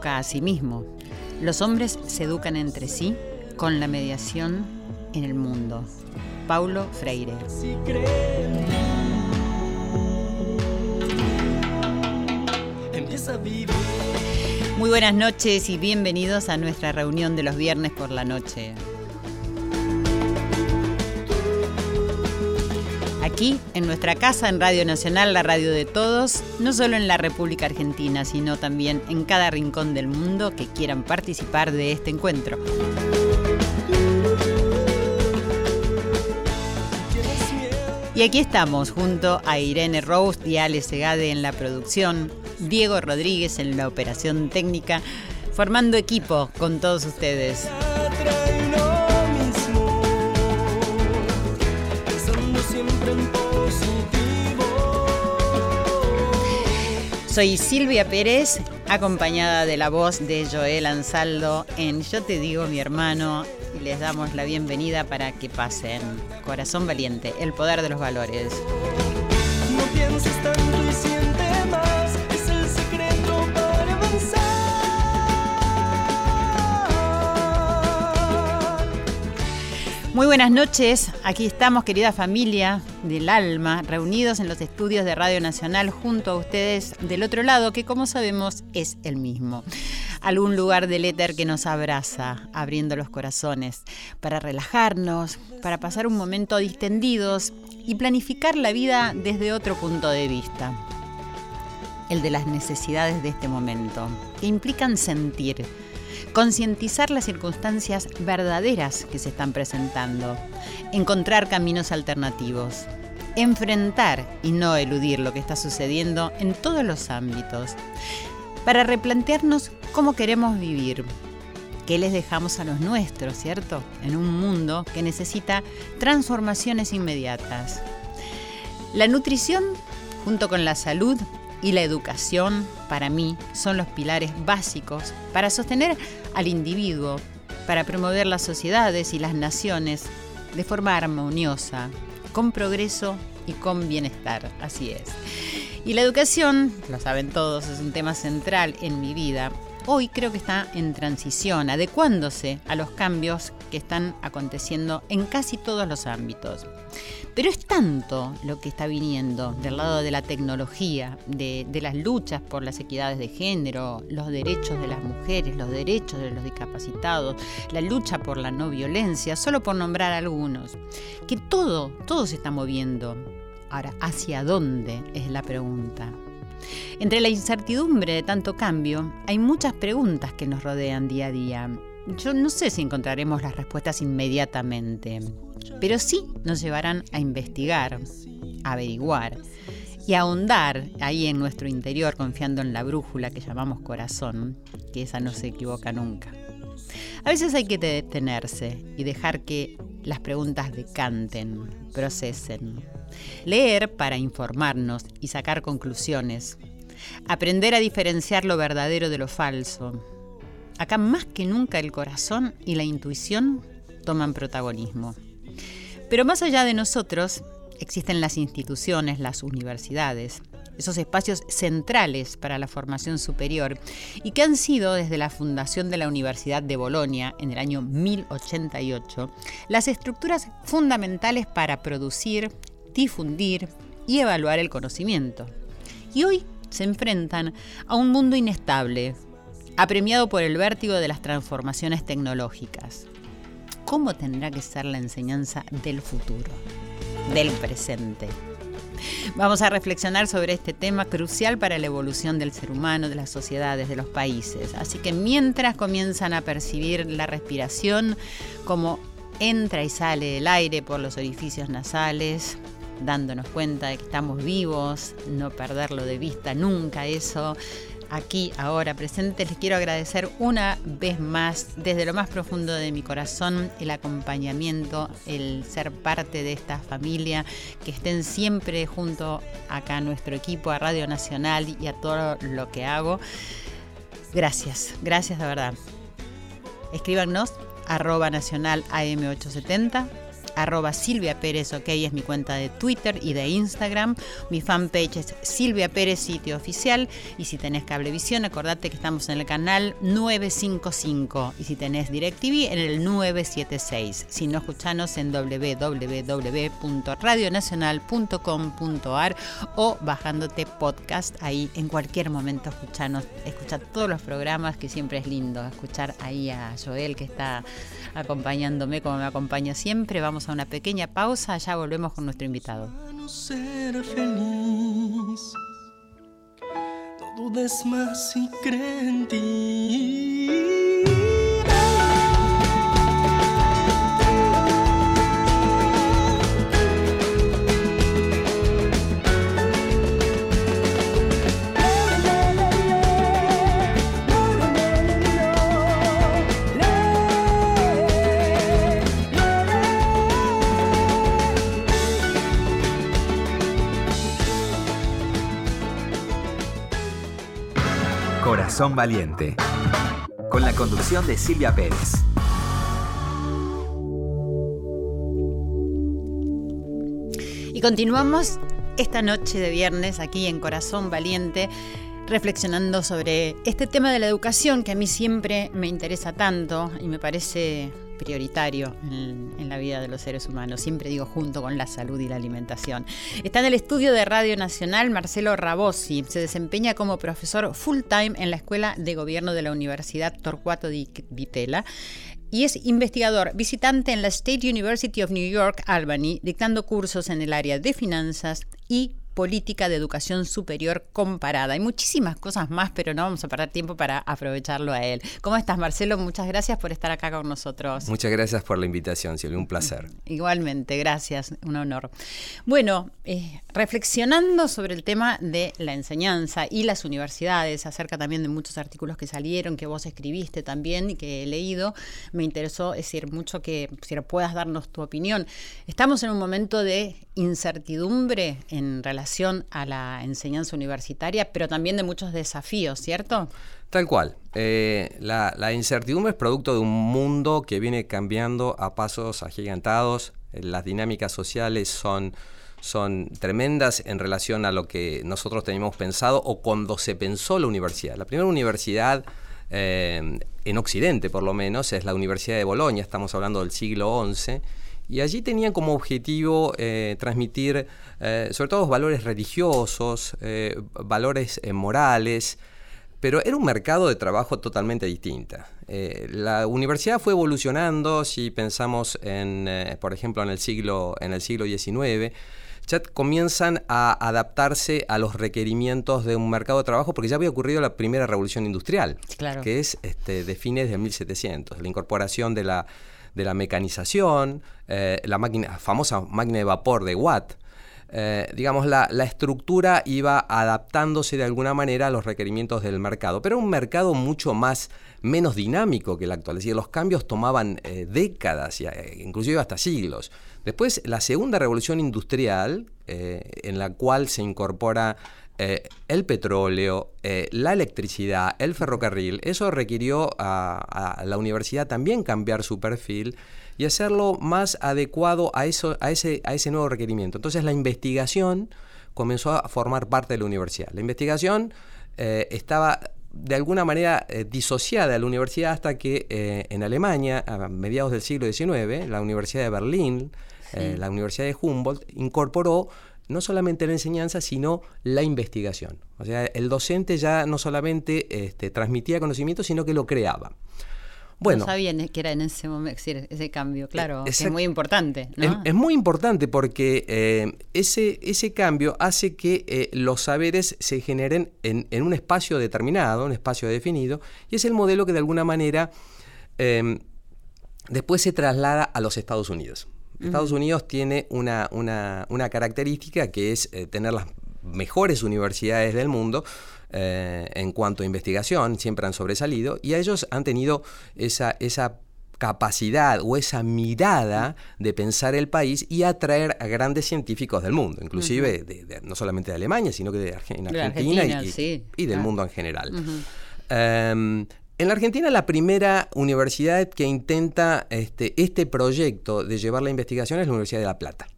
educa a sí mismo. Los hombres se educan entre sí con la mediación en el mundo. Paulo Freire. Muy buenas noches y bienvenidos a nuestra reunión de los viernes por la noche. Aquí, en nuestra casa, en Radio Nacional, la radio de todos, no solo en la República Argentina, sino también en cada rincón del mundo que quieran participar de este encuentro. Y aquí estamos, junto a Irene Roust y Ale Segade en la producción, Diego Rodríguez en la operación técnica, formando equipo con todos ustedes. Soy Silvia Pérez, acompañada de la voz de Joel Ansaldo en Yo te digo mi hermano y les damos la bienvenida para que pasen. Corazón valiente, el poder de los valores. Muy buenas noches, aquí estamos querida familia del alma, reunidos en los estudios de Radio Nacional junto a ustedes del otro lado, que como sabemos es el mismo. Algún lugar del éter que nos abraza, abriendo los corazones, para relajarnos, para pasar un momento distendidos y planificar la vida desde otro punto de vista. El de las necesidades de este momento, que implican sentir, concientizar las circunstancias verdaderas que se están presentando, encontrar caminos alternativos, enfrentar y no eludir lo que está sucediendo en todos los ámbitos, para replantearnos cómo queremos vivir, qué les dejamos a los nuestros, ¿cierto? En un mundo que necesita transformaciones inmediatas. La nutrición, junto con la salud, y la educación, para mí, son los pilares básicos para sostener al individuo, para promover las sociedades y las naciones de forma armoniosa, con progreso y con bienestar. Así es. Y la educación, lo saben todos, es un tema central en mi vida. Hoy creo que está en transición, adecuándose a los cambios que están aconteciendo en casi todos los ámbitos. Pero es tanto lo que está viniendo del lado de la tecnología, de, de, las luchas por las equidades de género, los derechos de las mujeres, los derechos de los discapacitados, la lucha por la no violencia, solo por nombrar algunos, que todo, todo se está moviendo. Ahora, ¿hacia dónde es la pregunta? Entre la incertidumbre de tanto cambio, hay muchas preguntas que nos rodean día a día. Yo no sé si encontraremos las respuestas inmediatamente, pero sí nos llevarán a investigar, a averiguar y a ahondar ahí en nuestro interior confiando en la brújula que llamamos corazón, que esa no se equivoca nunca. A veces hay que detenerse y dejar que las preguntas decanten, procesen. Leer para informarnos y sacar conclusiones. Aprender a diferenciar lo verdadero de lo falso. Acá más que nunca el corazón y la intuición toman protagonismo. Pero más allá de nosotros, existen las instituciones, las universidades, esos espacios centrales para la formación superior y que han sido desde la fundación de la Universidad de Bolonia en el año 1088 las estructuras fundamentales para producir, difundir y evaluar el conocimiento. Y hoy se enfrentan a un mundo inestable, apremiado por el vértigo de las transformaciones tecnológicas. ¿Cómo tendrá que ser la enseñanza del futuro, del presente? Vamos a reflexionar sobre este tema crucial para la evolución del ser humano, de las sociedades, de los países. Así que mientras comienzan a percibir la respiración como entra y sale el aire por los orificios nasales, dándonos cuenta de que estamos vivos, no perderlo de vista nunca eso, aquí, ahora, presente, les quiero agradecer una vez más, desde lo más profundo de mi corazón, el acompañamiento, el ser parte de esta familia, que estén siempre junto acá a nuestro equipo, a Radio Nacional y a todo lo que hago. Gracias, gracias de verdad. Escríbanos arroba nacional AM870 arroba Silvia Pérez, ok, es mi cuenta de Twitter y de Instagram. Mi fanpage es Silvia Pérez, sitio oficial. Y si tenés cablevisión, acordate que estamos en el canal 955. Y si tenés DirecTV, en el 976. Si no, escuchanos en www.radionacional.com.ar o bajándote podcast ahí en cualquier momento escuchanos, escuchar todos los programas que siempre es lindo escuchar ahí a Joel que está acompañándome como me acompaña siempre. Vamos a una pequeña pausa, ya volvemos con nuestro invitado. Ser feliz, no dudes más y cree en ti. Corazón Valiente, con la conducción de Silvia Pérez. Y continuamos esta noche de viernes aquí en Corazón Valiente reflexionando sobre este tema de la educación que a mí siempre me interesa tanto y me parece prioritario en, la vida de los seres humanos, siempre digo junto con la salud y la alimentación. Está en el estudio de Radio Nacional Marcelo Rabosi, se desempeña como profesor full time en la Escuela de Gobierno de la Universidad Torcuato di Vitela y es investigador visitante en la State University of New York, Albany, dictando cursos en el área de finanzas y política de educación superior comparada. Hay muchísimas cosas más, pero no vamos a perder tiempo para aprovecharlo a él. ¿Cómo estás, Marcelo? Muchas gracias por estar acá con nosotros. Muchas gracias por la invitación, Silvia, un placer. Igualmente, gracias, un honor. Bueno, eh, reflexionando sobre el tema de la enseñanza y las universidades, acerca también de muchos artículos que salieron, que vos escribiste también y que he leído, me interesó decir mucho que si puedas darnos tu opinión. Estamos en un momento de incertidumbre en relación a la enseñanza universitaria, pero también de muchos desafíos, ¿cierto? Tal cual. Eh, la, incertidumbre es producto de un mundo que viene cambiando a pasos agigantados. Eh, las dinámicas sociales son, son tremendas en relación a lo que nosotros teníamos pensado o cuando se pensó la universidad. La primera universidad eh, en Occidente, por lo menos, es la Universidad de Bolonia, estamos hablando del siglo XI y allí tenían como objetivo eh, transmitir eh, sobre todo valores religiosos, eh, valores morales, pero era un mercado de trabajo totalmente distinta. la universidad fue evolucionando, si pensamos en, por ejemplo, en el siglo, en el siglo XIX, ya comienzan a adaptarse a los requerimientos de un mercado de trabajo porque ya había ocurrido la primera revolución industrial, que es este, de fines de 1700, la incorporación de la de la mecanización, eh, la famosa máquina de vapor de Watt, eh, digamos, la, estructura iba adaptándose de alguna manera a los requerimientos del mercado, pero un mercado mucho más, menos dinámico que el actual, es decir, los cambios tomaban eh, décadas, inclusive hasta siglos. Después, la segunda revolución industrial, en la cual se incorpora eh, el petróleo, eh, la electricidad, el ferrocarril, eso requirió a, la universidad también cambiar su perfil y hacerlo más adecuado a, eso, a, ese, a ese nuevo requerimiento. Entonces la investigación comenzó a formar parte de la universidad. La investigación eh, estaba de alguna manera disociada de la universidad hasta que en Alemania, a mediados del siglo XIX, la Universidad de Berlín, la Universidad de Humboldt, incorporó no solamente la enseñanza, sino la investigación. O sea, el docente ya no solamente este, transmitía conocimiento, sino que lo creaba. Bueno, no sabía que era en ese momento ese cambio, claro, es, muy importante. Es, muy importante porque eh, ese, ese cambio hace que eh, los saberes se generen en, un espacio determinado, un espacio definido, y es el modelo que de alguna manera em, después se traslada a los Estados Unidos. Estados Unidos tiene una, una, característica que es eh, tener las mejores universidades del mundo, eh, en cuanto a investigación, siempre han sobresalido, y ellos han tenido esa, esa capacidad o esa mirada de pensar el país y atraer a grandes científicos del mundo, inclusive no solamente de Alemania, sino que de Argentina, y, del mundo en general. En la Argentina la primera universidad que intenta este, este proyecto de llevar la investigación es la Universidad de La Plata.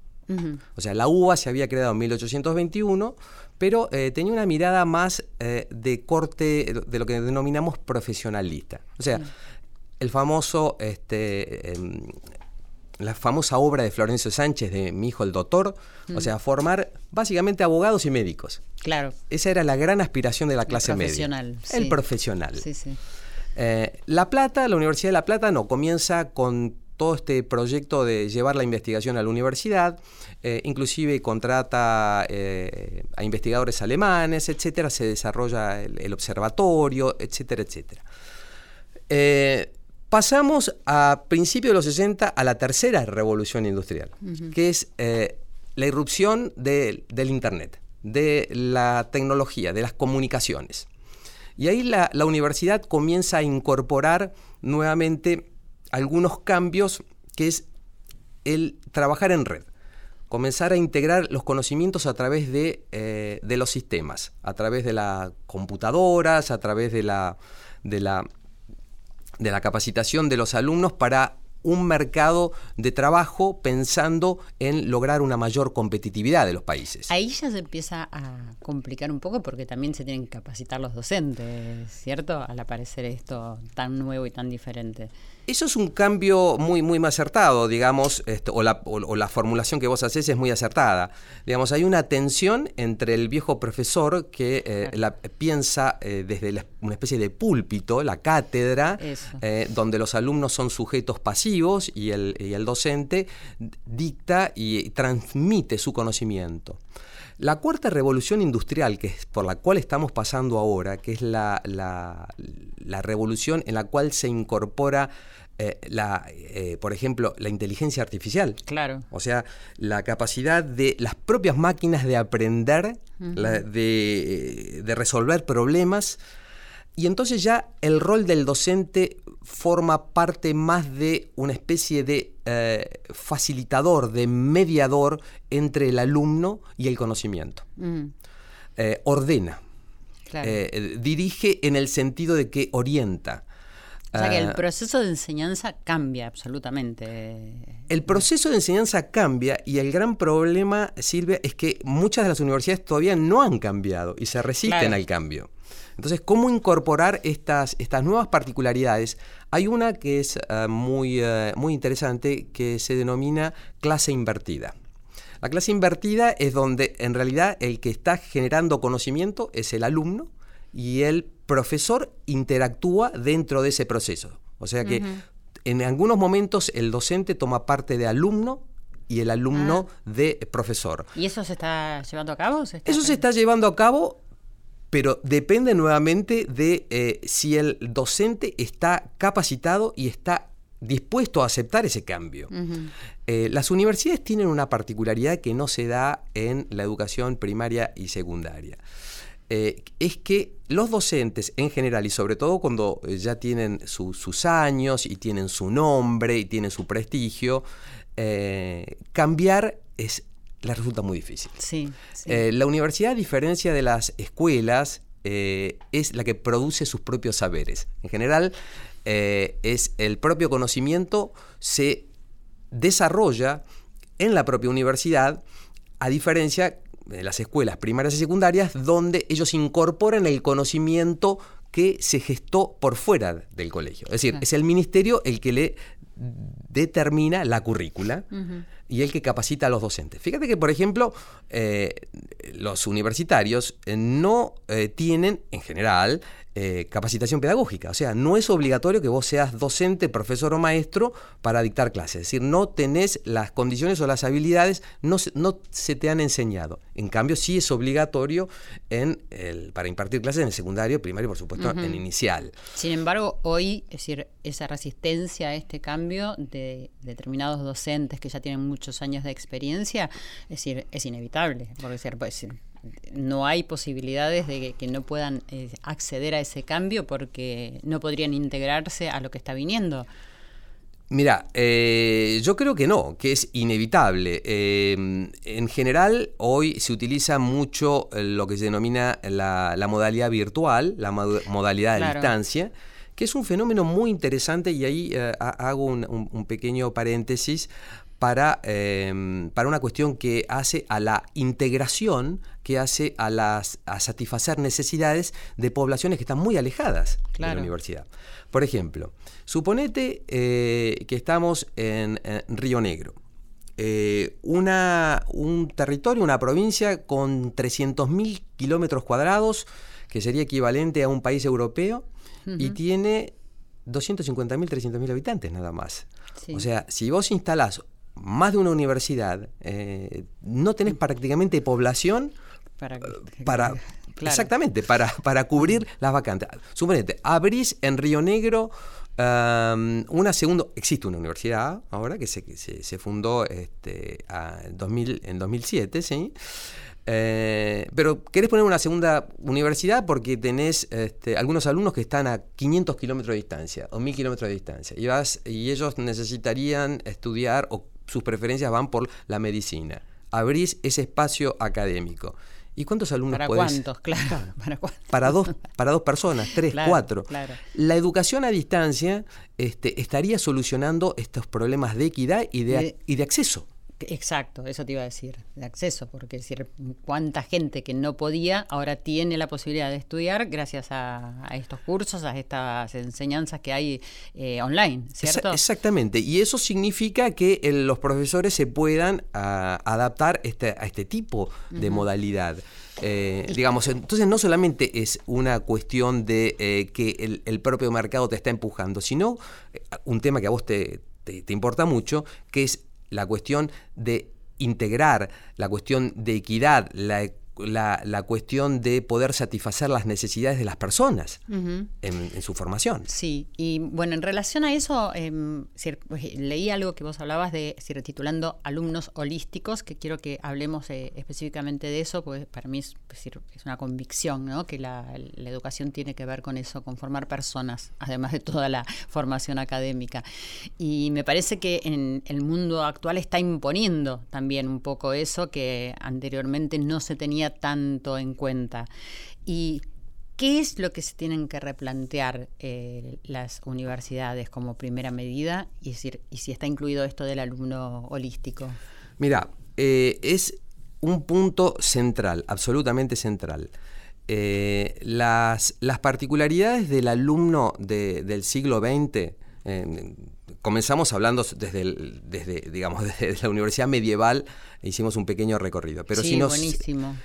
O sea, la UBA se había creado en 1821, pero eh, tenía una mirada más eh, de corte, de lo que denominamos profesionalista. O sea, el famoso, este, em, la famosa obra de Florencio Sánchez de Mi hijo el doctor, o sea, formar básicamente abogados y médicos. Claro. Esa era la gran aspiración de la clase media. Profesional. El profesional. Sí, sí. Eh, la Plata, la Universidad de La Plata no, comienza con todo este proyecto de llevar la investigación a la universidad, eh, inclusive contrata eh, a investigadores alemanes, etcétera, se desarrolla el, observatorio, etcétera, etcétera. Eh, pasamos a principios de los 60 a la tercera revolución industrial, que es la irrupción del Internet, de la tecnología, de las comunicaciones. Y ahí la universidad comienza a incorporar nuevamente algunos cambios que es el trabajar en red, comenzar a integrar los conocimientos a través de, eh, los sistemas, a través de las computadoras, a través de la, de la, de la capacitación de los alumnos para un mercado de trabajo pensando en lograr una mayor competitividad de los países. Ahí ya se empieza a complicar un poco porque también se tienen que capacitar los docentes, ¿cierto? Al aparecer esto tan nuevo y tan diferente. Eso es un cambio muy, muy acertado, digamos, o, la, formulación que vos haces es muy acertada. Digamos, hay una tensión entre el viejo profesor que eh, la, piensa eh, desde una especie de púlpito, la cátedra, eh, donde los alumnos son sujetos pasivos y el, y el docente dicta y transmite su conocimiento. La cuarta revolución industrial, que es por la cual estamos pasando ahora, que es la, revolución en la cual se incorpora eh, la, eh, por ejemplo, la inteligencia artificial. Claro. O sea, la capacidad de las propias máquinas de aprender, de, de, resolver problemas. Y entonces ya el rol del docente forma parte más de una especie de eh, facilitador, de mediador entre el alumno y el conocimiento. Mm. Eh, ordena, eh, dirige en el sentido de que orienta. O sea que el proceso de enseñanza cambia absolutamente. El proceso de enseñanza cambia y el gran problema, Silvia, es que muchas de las universidades todavía no han cambiado y se resisten al cambio. Entonces, ¿cómo incorporar estas, estas nuevas particularidades? Hay una que es eh, muy, eh, muy interesante que se denomina clase invertida. La clase invertida es donde en realidad el que está generando conocimiento es el alumno y el profesor interactúa dentro de ese proceso. O sea que en algunos momentos el docente toma parte de alumno y el alumno ah. de profesor. ¿Y eso se está llevando a cabo? eso se está llevando a cabo pero depende nuevamente de eh, si el docente está capacitado y está dispuesto a aceptar ese cambio. Eh, las universidades tienen una particularidad que no se da en la educación primaria y secundaria. Eh, es que los docentes en general, y sobre todo cuando ya tienen sus años y tienen su nombre y tienen su prestigio, cambiar es les resulta muy difícil. Sí, eh, la universidad, a diferencia de las escuelas, eh, es la que produce sus propios saberes. En general, eh, es el propio conocimiento se desarrolla en la propia universidad, a diferencia de las escuelas primarias y secundarias, donde ellos incorporan el conocimiento que se gestó por fuera del colegio. Es decir, es el ministerio el que le determina la currícula y el que capacita a los docentes. Fíjate que, por ejemplo, eh, los universitarios eh, no eh, tienen, en general, capacitación pedagógica. O sea, no es obligatorio que vos seas docente, profesor o maestro para dictar clases. Es decir, no tenés las condiciones o las habilidades, no, no se te han enseñado. En cambio, sí es obligatorio en el, para impartir clases en el secundario, primario y, por supuesto, en inicial. Sin embargo, hoy, es decir, esa resistencia a este cambio de determinados docentes que ya tienen muchos años de experiencia, es decir, es inevitable, porque pues, no hay posibilidades de que, no puedan eh, acceder a ese cambio porque no podrían integrarse a lo que está viniendo. Mira, eh, yo creo que no, que es inevitable. Eh, en general, hoy se utiliza mucho lo que se denomina la, modalidad virtual, la modalidad de distancia, que es un fenómeno muy interesante y ahí hago un, pequeño paréntesis para, para una cuestión que hace a la integración, que hace a, las, a satisfacer necesidades de poblaciones que están muy alejadas de la universidad. Por ejemplo, suponete eh, que estamos en, Río Negro. Eh, una, un territorio, una provincia con 300.000 kilómetros cuadrados, que sería equivalente a un país europeo, y tiene 250.000, 300.000 habitantes nada más. O sea, si vos instalás más de una universidad, eh, no tenés prácticamente población para, eh, exactamente, para, para cubrir las vacantes. Suponete, abrís en Río Negro um, una segunda, existe una universidad ahora que se, se, fundó este, en 2007, ¿sí? Eh, pero querés poner una segunda universidad porque tenés este, algunos alumnos que están a 500 kilómetros de distancia o 1000 kilómetros de distancia y, vas, y ellos necesitarían estudiar o sus preferencias van por la medicina. Abrís ese espacio académico. ¿Y cuántos alumnos ¿Para cuántos? Claro. ¿Para, para, dos, para dos personas, tres, cuatro. La educación a distancia este, estaría solucionando estos problemas de equidad y de, y de acceso. Exacto, eso te iba a decir, de acceso, porque decir, cuánta gente que no podía ahora tiene la posibilidad de estudiar gracias a, estos cursos, a estas enseñanzas que hay eh, online, ¿cierto? exactamente, y eso significa que los profesores se puedan adaptar este, a este tipo de modalidad. Eh, digamos, entonces no solamente es una cuestión de eh, que el, propio mercado te está empujando, sino un tema que a vos te, te importa mucho, que es la cuestión de integrar, la cuestión de equidad, la la, cuestión de poder satisfacer las necesidades de las personas en, su formación. Sí, y bueno, en relación a eso, em, pues, leí algo que vos hablabas de, si retitulando alumnos holísticos, que quiero que hablemos eh, específicamente de eso, pues para mí es, es una convicción, ¿no? que la, educación tiene que ver con eso, con formar personas, además de toda la formación académica. Y me parece que en el mundo actual está imponiendo también un poco eso que anteriormente no se tenía tanto en cuenta. ¿Y qué es lo que se tienen que replantear eh, las universidades como primera medida? Y, si está incluido esto del alumno holístico. Mira, eh, es un punto central, absolutamente central. Eh, las, las, particularidades del alumno del siglo XX, comenzamos hablando desde, desde, digamos, desde la universidad medieval, hicimos un pequeño recorrido. Pero sí, buenísimo.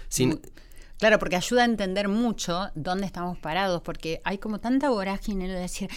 Claro, porque ayuda a entender mucho dónde estamos parados, porque hay como tanta vorágine de decir,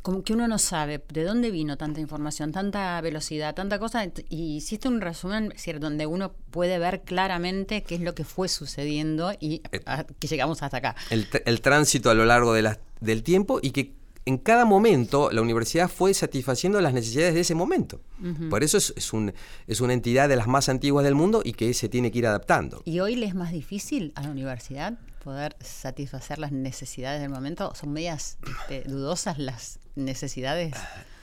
como que uno no sabe de dónde vino tanta información, tanta velocidad, tanta cosa, y hiciste un resumen donde uno puede ver claramente qué es lo que fue sucediendo y eh, que llegamos hasta acá. El, el tránsito a lo largo de la, del tiempo y que en cada momento la universidad fue satisfaciendo las necesidades de ese momento. Por eso es, es, una entidad de las más antiguas del mundo y que se tiene que ir adaptando. ¿Y hoy le es más difícil a la universidad poder satisfacer las necesidades del momento? ¿Son medias este, dudosas las necesidades?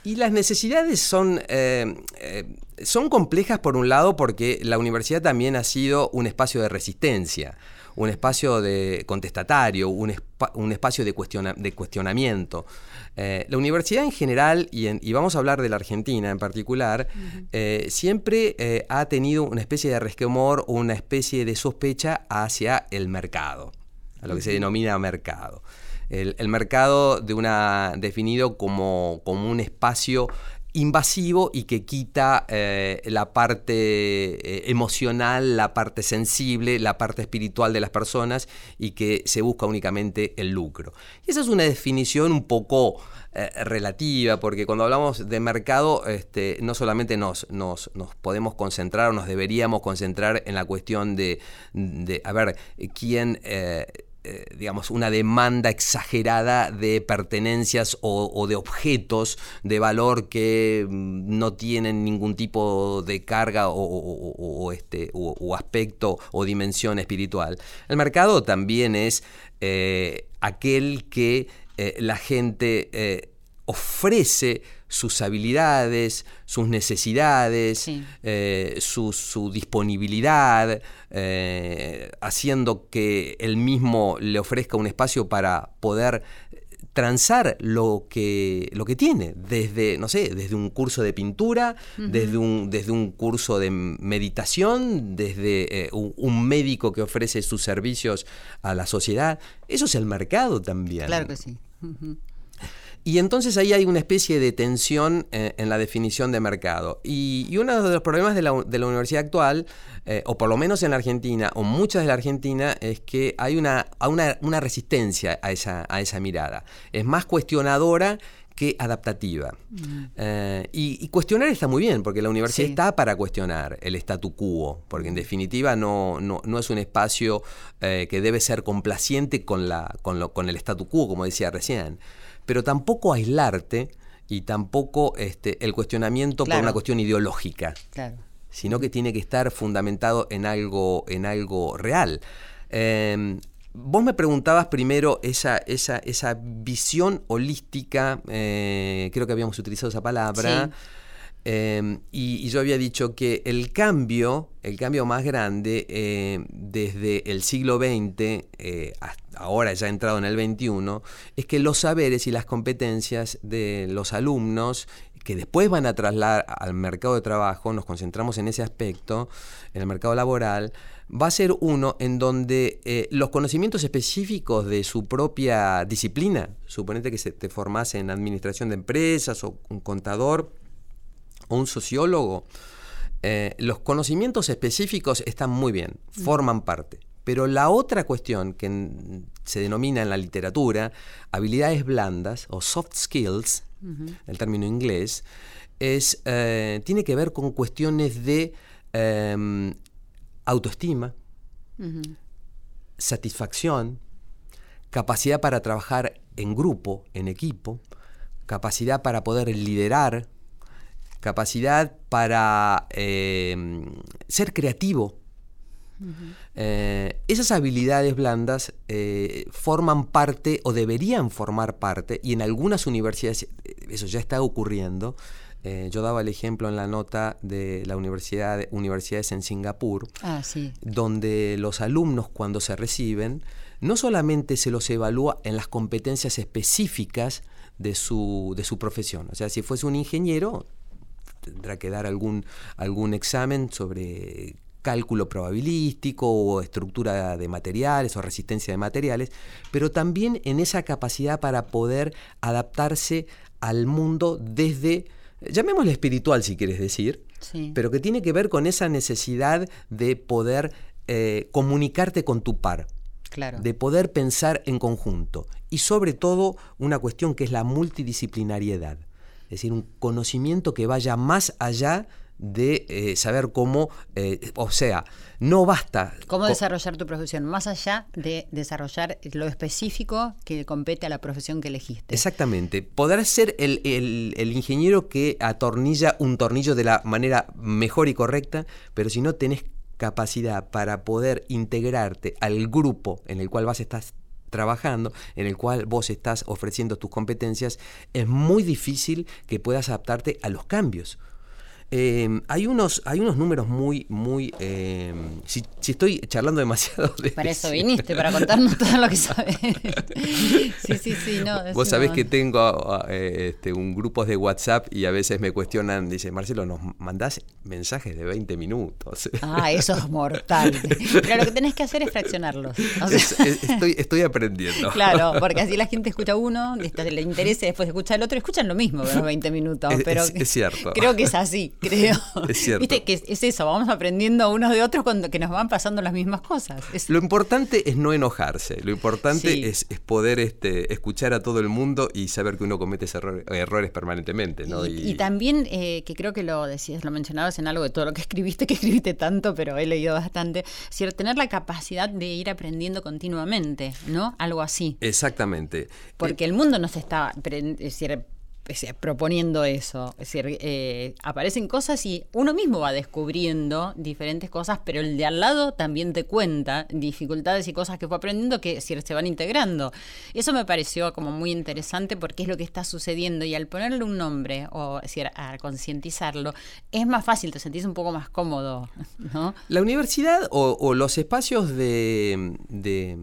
Y las necesidades son, eh, eh, son complejas por un lado porque la universidad también ha sido un espacio de resistencia un espacio de contestatario, un, un espacio de, de cuestionamiento. Eh, la universidad en general, y, vamos a hablar de la Argentina en particular, eh, siempre eh, ha tenido una especie de resquemor o una especie de sospecha hacia el mercado, a lo que se denomina mercado. El, mercado de una, definido como, como un espacio invasivo y que quita eh, la parte eh, emocional, la parte sensible, la parte espiritual de las personas y que se busca únicamente el lucro. Y esa es una definición un poco eh, relativa, porque cuando hablamos de mercado, este, no solamente nos, podemos concentrar o nos deberíamos concentrar en la cuestión de, de a ver, quién eh, digamos, una demanda exagerada de pertenencias o, de objetos de valor que mm, no tienen ningún tipo de carga o, este, o aspecto o dimensión espiritual. El mercado también es eh, aquel que eh, la gente ofrece sus habilidades, sus necesidades, eh, su, disponibilidad, eh, haciendo que él mismo le ofrezca un espacio para poder transar lo que, lo que tiene, desde, no sé, desde un curso de pintura, desde, un, desde un curso de meditación, desde eh, un, médico que ofrece sus servicios a la sociedad. Eso es el mercado también. Claro que sí. Y entonces ahí hay una especie de tensión eh, en la definición de mercado. Y, uno de los problemas de la, universidad actual, eh, o por lo menos en la Argentina, o muchas de la Argentina, es que hay una, una, resistencia a esa, a esa mirada. Es más cuestionadora que adaptativa. Mm. Eh, y, cuestionar está muy bien, porque la universidad está para cuestionar el statu quo, porque en definitiva no, no, es un espacio que debe ser complaciente con, la, con, lo, con el statu quo, como decía recién pero tampoco aislarte y tampoco este, el cuestionamiento por una cuestión ideológica, sino que tiene que estar fundamentado en algo, en algo real. Em, vos me preguntabas primero esa, esa, esa visión holística, eh, creo que habíamos utilizado esa palabra. Em, y, yo había dicho que el cambio, el cambio más grande eh, desde el siglo XX, eh, ahora ya entrado en el XXI, es que los saberes y las competencias de los alumnos que después van a trasladar al mercado de trabajo, nos concentramos en ese aspecto, en el mercado laboral, va a ser uno en donde eh, los conocimientos específicos de su propia disciplina, suponete que se te formase en administración de empresas o un contador, o un sociólogo, eh, los conocimientos específicos están muy bien, forman parte. Pero la otra cuestión que se denomina en la literatura habilidades blandas o soft skills, el término inglés, es, eh, tiene que ver con cuestiones de em, autoestima, satisfacción, capacidad para trabajar en grupo, en equipo, capacidad para poder liderar, capacidad para eh, ser creativo. Eh, esas habilidades blandas eh, forman parte o deberían formar parte, y en algunas universidades eso ya está ocurriendo. yo daba el ejemplo en la nota de la universidad, universidades en Singapur, ah, donde los alumnos cuando se reciben, no solamente se los evalúa en las competencias específicas de su, de su profesión. O sea, si fuese un ingeniero, tendrá que dar algún, algún examen sobre cálculo probabilístico o estructura de materiales o resistencia de materiales, pero también en esa capacidad para poder adaptarse al mundo desde, llamémosle espiritual si quieres decir, pero que tiene que ver con esa necesidad de poder eh, comunicarte con tu par. de poder pensar en conjunto y sobre todo una cuestión que es la multidisciplinariedad es decir, un conocimiento que vaya más allá de eh, saber cómo, eh, o sea, no basta. ¿Cómo desarrollar tu profesión? Más allá de desarrollar lo específico que compete a la profesión que elegiste. Exactamente. Podrás ser el, el, ingeniero que atornilla un tornillo de la manera mejor y correcta, pero si no tenés capacidad para poder integrarte al grupo en el cual vas a estar trabajando, en el cual vos estás ofreciendo tus competencias, es muy difícil que puedas adaptarte a los cambios. Eh, hay, unos, hay unos números muy, muy... eh, si, si estoy charlando demasiado de... Para eso viniste, para contarnos todo lo que sabes. sí, sí, sí, no. Vos sabés que tengo ah, eh, este, un grupo de WhatsApp y a veces me cuestionan, dice, Marcelo, nos mandás mensajes de 20 minutos. Ah, eso es mortal. Pero lo que tenés que hacer es fraccionarlos. O sea, Es- es- estoy, estoy aprendiendo. Claro, porque así la gente escucha uno, este, le interesa después escucha el otro, escuchan lo mismo de los 20 minutos. Pero es- es cierto. Creo que es así, creo. Es cierto. Viste que es, es eso, vamos aprendiendo unos de otros cuando que nos van pasando las mismas cosas. Es- Lo importante es no enojarse, lo importante Sí. es, es poder este, escuchar a todo el mundo y saber que uno comete error- errores permanentemente. ¿no? Y, y también, eh, que creo que lo decías, lo mencionabas en algo de todo lo que escribiste, que escribiste tanto, pero he leído bastante, decir, tener la capacidad de ir aprendiendo continuamente, ¿no? Algo así. Exactamente. Porque el mundo nos está decir, proponiendo eso. Es decir, eh, aparecen cosas y uno mismo va descubriendo diferentes cosas, pero el de al lado también te cuenta dificultades y cosas que fue aprendiendo que decir, se van integrando. Eso me pareció como muy interesante porque es lo que está sucediendo y al ponerle un nombre o es decir, a concientizarlo, es más fácil, te sentís un poco más cómodo, ¿no? La universidad o, o los espacios de, de-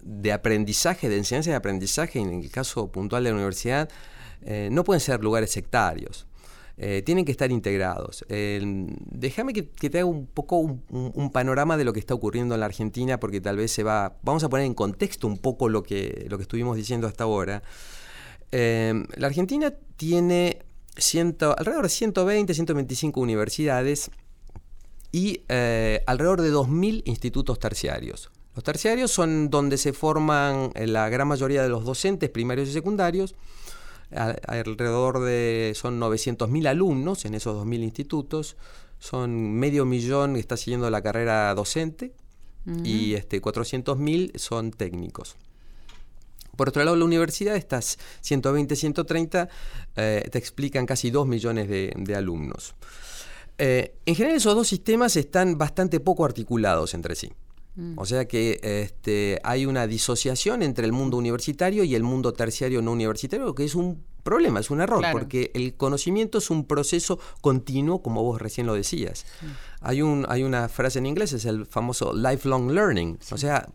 de aprendizaje, de enseñanza y de aprendizaje, en el caso puntual de la universidad, eh, no pueden ser lugares sectarios. Eh, tienen que estar integrados. Eh, déjame que, te haga un poco un, panorama de lo que está ocurriendo en la Argentina, porque tal vez se va. Vamos a poner en contexto un poco lo que, lo que estuvimos diciendo hasta ahora. La Argentina tiene alrededor de 120, 125 universidades y alrededor de 2.000 institutos terciarios. Los terciarios son donde se forman la gran mayoría de los docentes primarios y secundarios. A- alrededor de, son 900.000 alumnos en esos 2.000 institutos. Son medio millón que está siguiendo la carrera docente y este, 400.000 son técnicos. Por otro lado, la universidad, estas 120, 130, eh, te explican casi 2 millones de, de alumnos. Eh, en general, esos dos sistemas están bastante poco articulados entre sí. O sea que este, hay una disociación entre el mundo universitario y el mundo terciario no universitario, que es un problema, es un error, Claro. porque el conocimiento es un proceso continuo, como vos recién lo decías. Hay, un, hay una frase en inglés, es el famoso lifelong learning, o sea,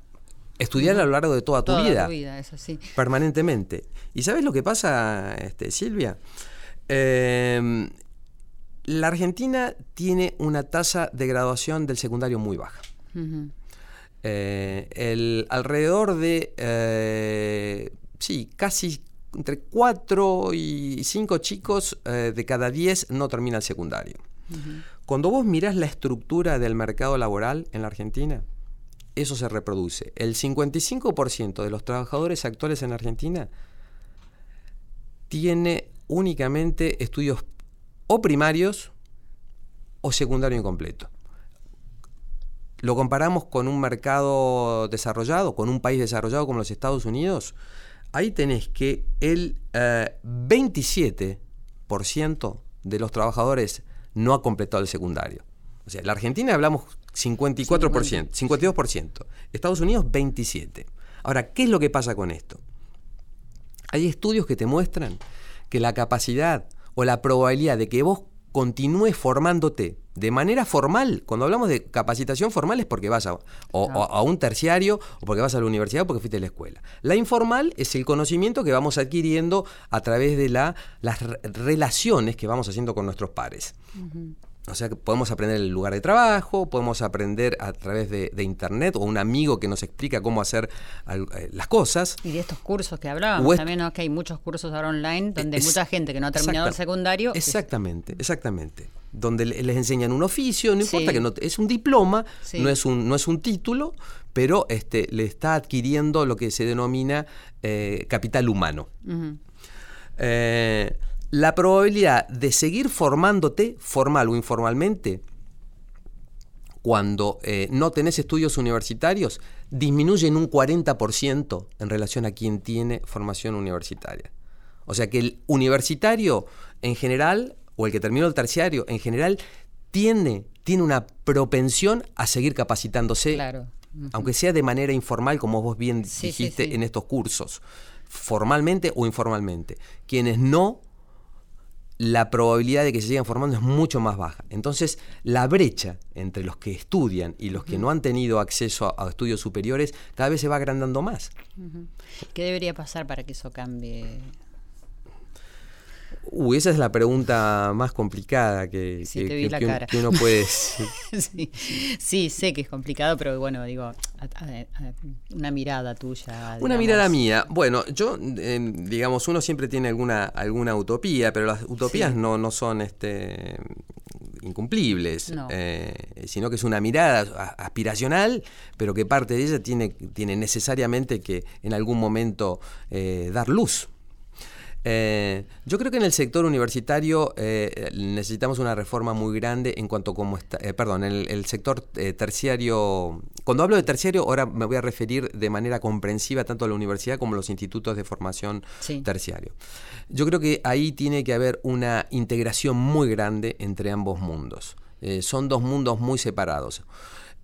estudiar a lo largo de toda tu Toda vida tu vida, eso sí. permanentemente. ¿Y sabes lo que pasa, este, Silvia? Eh, la Argentina tiene una tasa de graduación del secundario muy baja. Ujú. Eh, el, alrededor de, eh, sí, casi entre 4 y 5 chicos eh, de cada 10 no termina el secundario. Cuando vos mirás la estructura del mercado laboral en la Argentina, eso se reproduce. El 55% de los trabajadores actuales en la Argentina tiene únicamente estudios o primarios o secundario incompleto. Lo comparamos con un mercado desarrollado, con un país desarrollado como los Estados Unidos, ahí tenés que el eh, 27% de los trabajadores no ha completado el secundario. O sea, en la Argentina hablamos 54%, 52%. Estados Unidos 27%. Ahora, ¿qué es lo que pasa con esto? Hay estudios que te muestran que la capacidad o la probabilidad de que vos continúes formándote de manera formal, cuando hablamos de capacitación formal es porque vas a, o- o a un terciario o porque vas a la universidad o porque fuiste a la escuela. La informal es el conocimiento que vamos adquiriendo a través de la- las re- relaciones que vamos haciendo con nuestros pares. O sea que podemos aprender en el lugar de trabajo, podemos aprender a través de, de internet o un amigo que nos explica cómo hacer al- eh, las cosas. Y de estos cursos que hablábamos, es- también ¿no? que hay muchos cursos ahora online donde Es- mucha gente que no ha terminado el secundario. Exactamente, exactamente. Donde le- les enseñan un oficio, no Sí. importa que no, es un diploma, Sí. no, es un, no es un título, pero este, le está adquiriendo lo que se denomina eh, capital humano. Ujú. Eh, la probabilidad de seguir formándote, formal o informalmente, cuando eh, no tenés estudios universitarios, disminuye en un 40% en relación a quien tiene formación universitaria. O sea que el universitario en general, o el que terminó el terciario en general, tiene, tiene una propensión a seguir capacitándose, Claro. Aunque sea de manera informal, como vos bien Sí, sí, dijiste sí. en estos cursos, formalmente o informalmente. Quienes no la probabilidad de que se sigan formando es mucho más baja. Entonces, la brecha entre los que estudian y los que no han tenido acceso a, a estudios superiores cada vez se va agrandando más. ¿Qué debería pasar para que eso cambie? Uy, esa es la pregunta más complicada que, Sí, uno puede... sí, sí, sé que es complicado, pero bueno, digo, a- a- a- una mirada tuya. Una mirada mía. Bueno, yo, eh, digamos, uno siempre tiene alguna, alguna utopía, pero las utopías Sí. no, no son este, incumplibles, No. eh, sino que es una mirada aspiracional, pero que parte de ella tiene, tiene necesariamente que en algún momento eh, dar luz. Eh, yo creo que en el sector universitario eh, necesitamos una reforma muy grande en cuanto como está, eh, perdón, en el, el sector terciario. Cuando hablo de terciario, ahora me voy a referir de manera comprensiva tanto a la universidad como a los institutos de formación Sí. terciario. Yo creo que ahí tiene que haber una integración muy grande entre ambos mundos. Son dos mundos muy separados.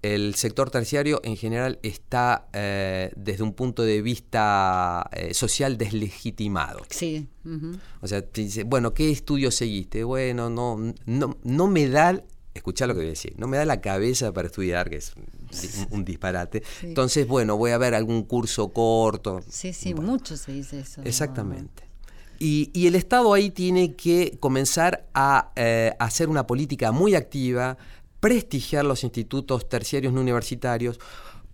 El sector terciario en general está eh, desde un punto de vista eh, social deslegitimado. Sí. O sea, te dice, bueno, ¿qué estudio seguiste? Bueno, no, no, no me da, escuchá lo que voy a decir, no me da la cabeza para estudiar, que es un, un disparate. Sí. Entonces, bueno, voy a ver algún curso corto. Sí, sí, Bueno, mucho se dice eso. Exactamente. Y, y el Estado ahí tiene que comenzar a eh, hacer una política muy activa, prestigiar los institutos terciarios no universitarios,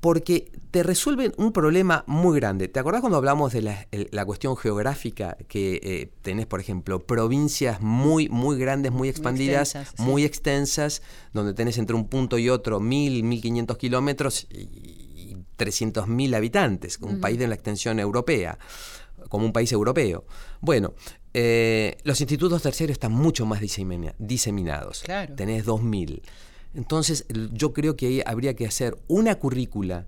porque te resuelven un problema muy grande. ¿Te acordás cuando hablamos de la, la cuestión geográfica? Que eh, tenés, por ejemplo, provincias muy, muy grandes, muy expandidas, extensas, sí. muy extensas, donde tenés entre un punto y otro mil, mil quinientos kilómetros y, y 300.000 habitantes, un país de la extensión europea, como un país europeo. Bueno, eh, los institutos terciarios están mucho más disemina- diseminados. Claro. Tenés 2.000. Entonces, yo creo que ahí habría que hacer una currícula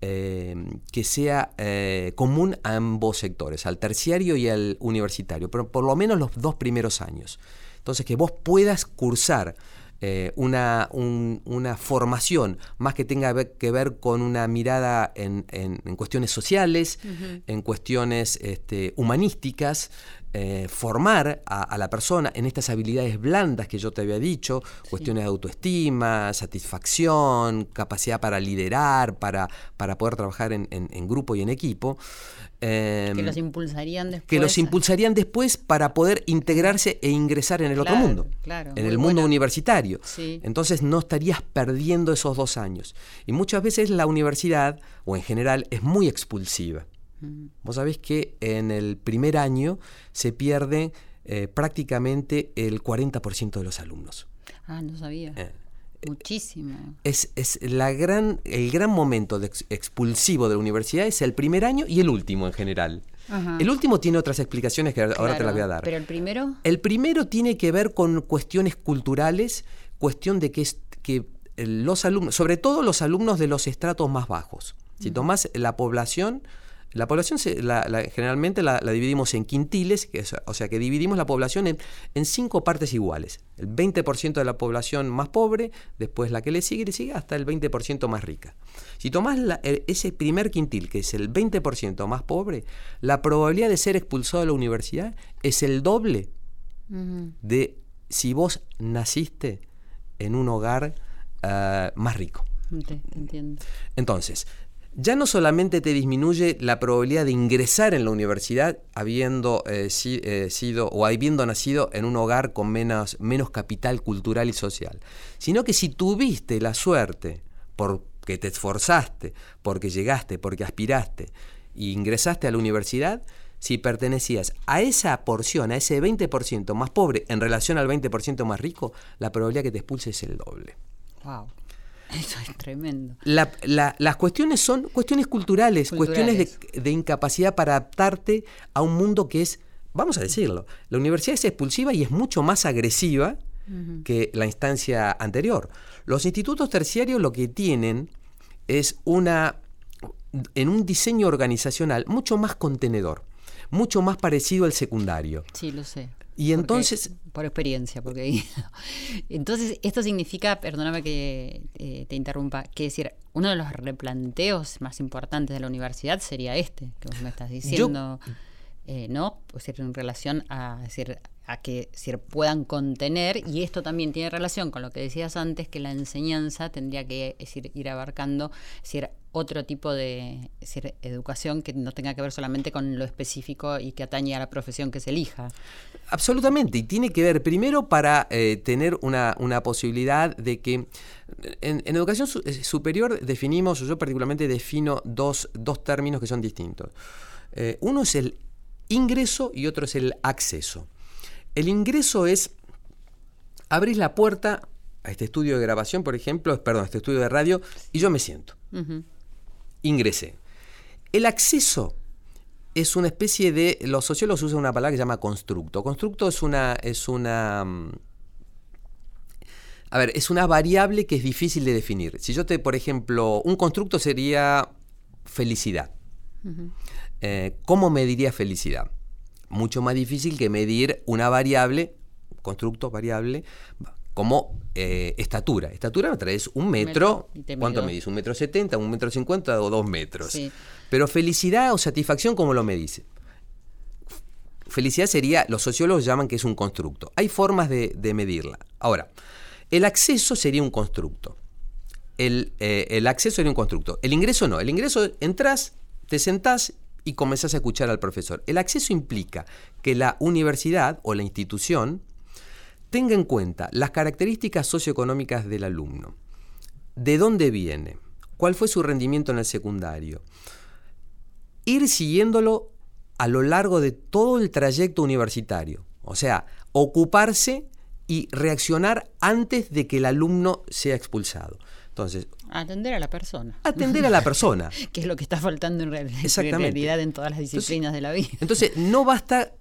eh, que sea eh, común a ambos sectores, al terciario y al universitario, pero por lo menos los dos primeros años. Entonces, que vos puedas cursar eh, una, un- una formación más que tenga que ver con una mirada en, en- en cuestiones sociales, en cuestiones este, humanísticas, eh, formar a, a la persona en estas habilidades blandas que yo te había dicho, cuestiones de autoestima, satisfacción, capacidad para liderar, para, para poder trabajar en, en- en grupo y en equipo. Que em, los impulsarían después. que los impulsarían después para poder integrarse e ingresar en el otro mundo, claro, en el mundo buena. universitario. Sí. Entonces no estarías perdiendo esos dos años. Y muchas veces la universidad, o en general, es muy expulsiva. Mm. Vos sabés que en el primer año se pierde eh, prácticamente el 40% de los alumnos. Ah, no sabía. Eh, Muchísimo. es, es la gran, el gran momento de ex- expulsivo de la universidad es el primer año y el último en general. Ajá. El último tiene otras explicaciones que ahora te las voy a dar. Pero el primero. El primero tiene que ver con cuestiones culturales, cuestión de que, es- que eh, los alumnos, sobre todo los alumnos de los estratos más bajos. Si tomás la población, la población se- la- la- generalmente la, la dividimos en quintiles, que es- o sea que dividimos la población en, en cinco partes iguales. El 20% de la población más pobre, después la que le sigue, le sigue hasta el 20% más rica. Si tomás el- ese primer quintil, que es el 20% más pobre, la probabilidad de ser expulsado de la universidad es el doble de si vos naciste en un hogar ah, más rico. Entiendo. Entonces, ya no solamente te disminuye la probabilidad de ingresar en la universidad habiendo eh, si- eh, sido o habiendo nacido en un hogar con menos, menos capital cultural y social, sino que si tuviste la suerte, porque te esforzaste, porque llegaste, porque aspiraste e ingresaste a la universidad, si pertenecías a esa porción, a ese 20% más pobre en relación al 20% más rico, la probabilidad que te expulse es el doble. Wow. Eso es tremendo. La- la- las cuestiones son cuestiones culturales, Culturales. cuestiones de, de incapacidad para adaptarte a un mundo que es, vamos a decirlo, la universidad es expulsiva y es mucho más agresiva que la instancia anterior. Los institutos terciarios lo que tienen es una, en un diseño organizacional mucho más contenedor, mucho más parecido al secundario. Sí, lo sé. Y Porque- entonces- por experiencia, porque. Entonces, esto significa, perdóname que eh, te interrumpa, que decir, uno de los replanteos más importantes de la universidad sería este, que vos me estás diciendo. eh, ¿no? Pues en relación a, decir, a que puedan contener, y esto también tiene relación con lo que decías antes, que la enseñanza tendría que decir, ir abarcando decir, otro tipo de educación que no tenga que ver solamente con lo específico y que atañe a la profesión que se elija. Absolutamente, y tiene que ver primero para eh, tener una, posibilidad de que en, educación eh, superior definimos, yo particularmente defino dos, términos que son distintos. Eh, uno es el ingreso y otro es el acceso. El ingreso es abrir la puerta a este estudio de grabación, por ejemplo, perdón, a este estudio de radio, y yo me siento. Ingresé. El acceso es una especie de. Los sociólogos usan una palabra que se llama constructo. Constructo es una. es una. Mm, a ver, es una variable que es difícil de definir. Si yo te, por ejemplo, un constructo sería felicidad. Eh, ¿Cómo mediría felicidad? mucho más difícil que medir una variable, constructo variable, como eh, estatura. Estatura me traes un metro, ¿cuánto medís? ¿Un metro setenta, un metro cincuenta o dos metros? Pero felicidad o satisfacción, ¿cómo lo medís? Felicidad sería, los sociólogos llaman que es un constructo. Hay formas de, medirla. Ahora, el acceso sería un constructo. El, eh, el, acceso sería un constructo. El ingreso no. El ingreso entras, te sentás y comenzás a escuchar al profesor. El acceso implica que la universidad o la institución tenga en cuenta las características socioeconómicas del alumno. ¿De dónde viene? ¿Cuál fue su rendimiento en el secundario? Ir siguiéndolo a lo largo de todo el trayecto universitario. O sea, ocuparse y reaccionar antes de que el alumno sea expulsado. Entonces, atender a la persona. Atender a la persona. que es lo que está faltando en, realidad en todas las disciplinas de la vida. Entonces, no basta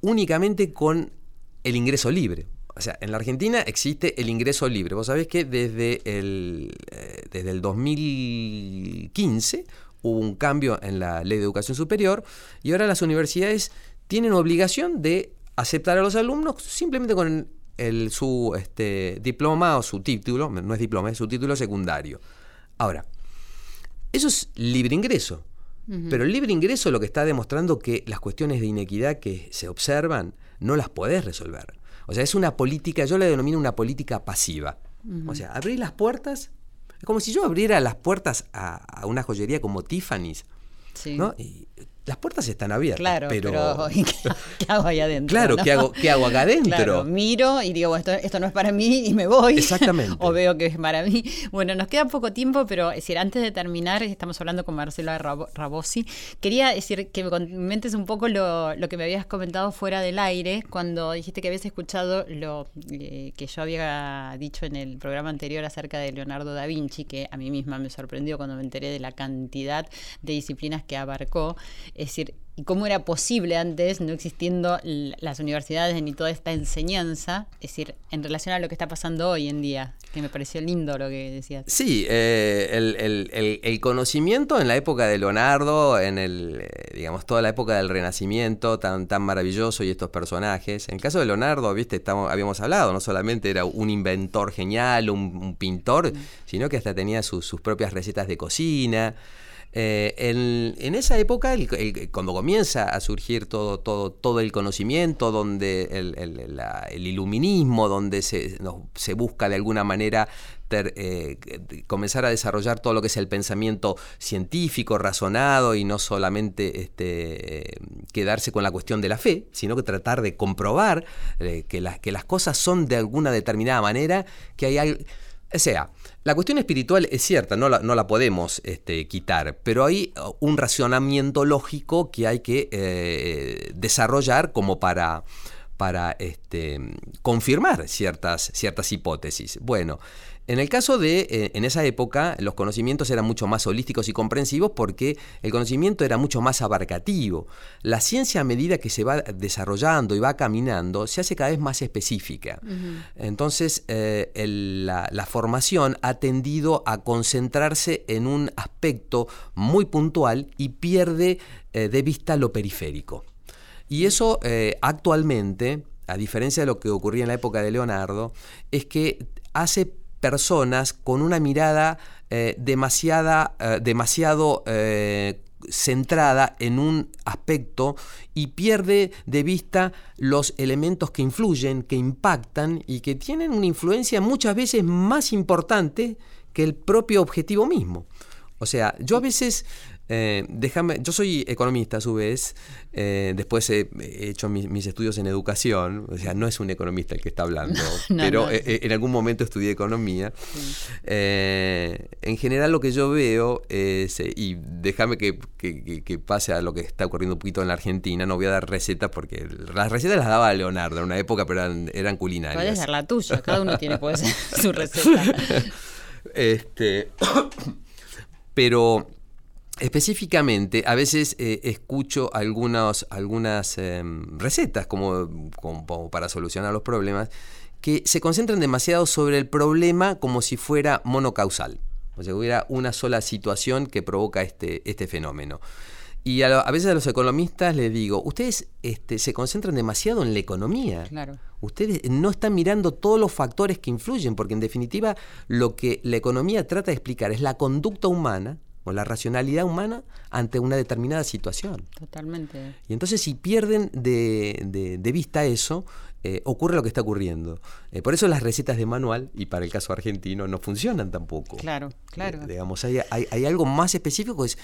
únicamente con el ingreso libre. O sea, en la Argentina existe el ingreso libre. Vos sabés que desde el, eh, desde el 2015 hubo un cambio en la ley de educación superior y ahora las universidades tienen obligación de aceptar a los alumnos simplemente con el, su este, diploma o su título, no es diploma, es su título secundario. Ahora, eso es libre ingreso. Pero el libre ingreso lo que está demostrando que las cuestiones de inequidad que se observan no las podés resolver. O sea, es una política, yo la denomino una política pasiva. O sea, abrir las puertas, es como si yo abriera las puertas a, una joyería como Tiffany's. ¿no? Las puertas están abiertas. Claro, pero, ¿qué, hago ahí adentro? Claro, ¿qué, hago, ¿qué hago acá adentro? miro y digo, esto, esto no es para mí y me voy. Exactamente. o veo que es para mí. Bueno, nos queda poco tiempo, pero es decir, antes de terminar, estamos hablando con Marcelo Rabosi. Quería decir que me comentes un poco lo, que me habías comentado fuera del aire, cuando dijiste que habías escuchado lo eh, que yo había dicho en el programa anterior acerca de Leonardo da Vinci, que a mí misma me sorprendió cuando me enteré de la cantidad de disciplinas que abarcó. Es decir, y cómo era posible antes, no existiendo las universidades ni toda esta enseñanza, es decir, en relación a lo que está pasando hoy en día, que me pareció lindo lo que decías. Sí, eh, el, conocimiento en la época de Leonardo, en el, eh, digamos, toda la época del Renacimiento, tan, tan maravilloso y estos personajes. En el caso de Leonardo, viste, estamos, habíamos hablado, no solamente era un inventor genial, un, pintor, mm. sino que hasta tenía sus propias recetas de cocina. Eh, en, esa época, cuando comienza a surgir todo, todo, todo el conocimiento, donde el, iluminismo, donde se, se, busca de alguna manera eh, comenzar a desarrollar todo lo que es el pensamiento científico, razonado y no solamente este, quedarse con la cuestión de la fe, sino que tratar de comprobar eh, que, las, que las cosas son de alguna determinada manera, que hay algo... O sea, la cuestión espiritual es cierta, no la, no la podemos este, quitar, pero hay uh, un racionamiento lógico que hay que eh, desarrollar como para, para este, confirmar ciertas, ciertas hipótesis. Bueno, en el caso de, eh, en esa época, los conocimientos eran mucho más holísticos y comprensivos porque el conocimiento era mucho más abarcativo. La ciencia a medida que se va desarrollando y va caminando, se hace cada vez más específica. Entonces, eh, la, formación ha tendido a concentrarse en un aspecto muy puntual y pierde eh, de vista lo periférico. Y eso actualmente, a diferencia de lo que ocurría en la época de Leonardo, es que hace personas con una mirada eh, demasiada, eh, demasiado eh, centrada en un aspecto y pierde de vista los elementos que influyen, que impactan y que tienen una influencia muchas veces más importante que el propio objetivo mismo. O sea, yo a veces eh, déjame, yo soy economista a su vez, eh, después he, hecho mis, estudios en educación, o sea, no es un economista el que está hablando, pero eh, en algún momento estudié economía. en general lo que yo veo es, y déjame que, pase a lo que está ocurriendo un poquito en la Argentina, no voy a dar recetas porque las recetas las daba Leonardo en una época, pero eran, eran culinarias. Puede ser la tuya, cada uno tiene puede ser su receta. este, pero Específicamente, a veces eh, escucho algunas em, recetas como, para solucionar los problemas que se concentran demasiado sobre el problema como si fuera monocausal, o sea, hubiera una sola situación que provoca este, este fenómeno. Y a, veces a los economistas les digo, ustedes este, se concentran demasiado en la economía. Claro. Ustedes no están mirando todos los factores que influyen, porque en definitiva lo que la economía trata de explicar es la conducta humana o la racionalidad humana ante una determinada situación. Totalmente. Y entonces si pierden de, vista eso, eh, ocurre lo que está ocurriendo. Eh, por eso las recetas de manual, y para el caso argentino, no funcionan tampoco. Claro, claro. Eh, digamos, hay, hay, algo más específico, es,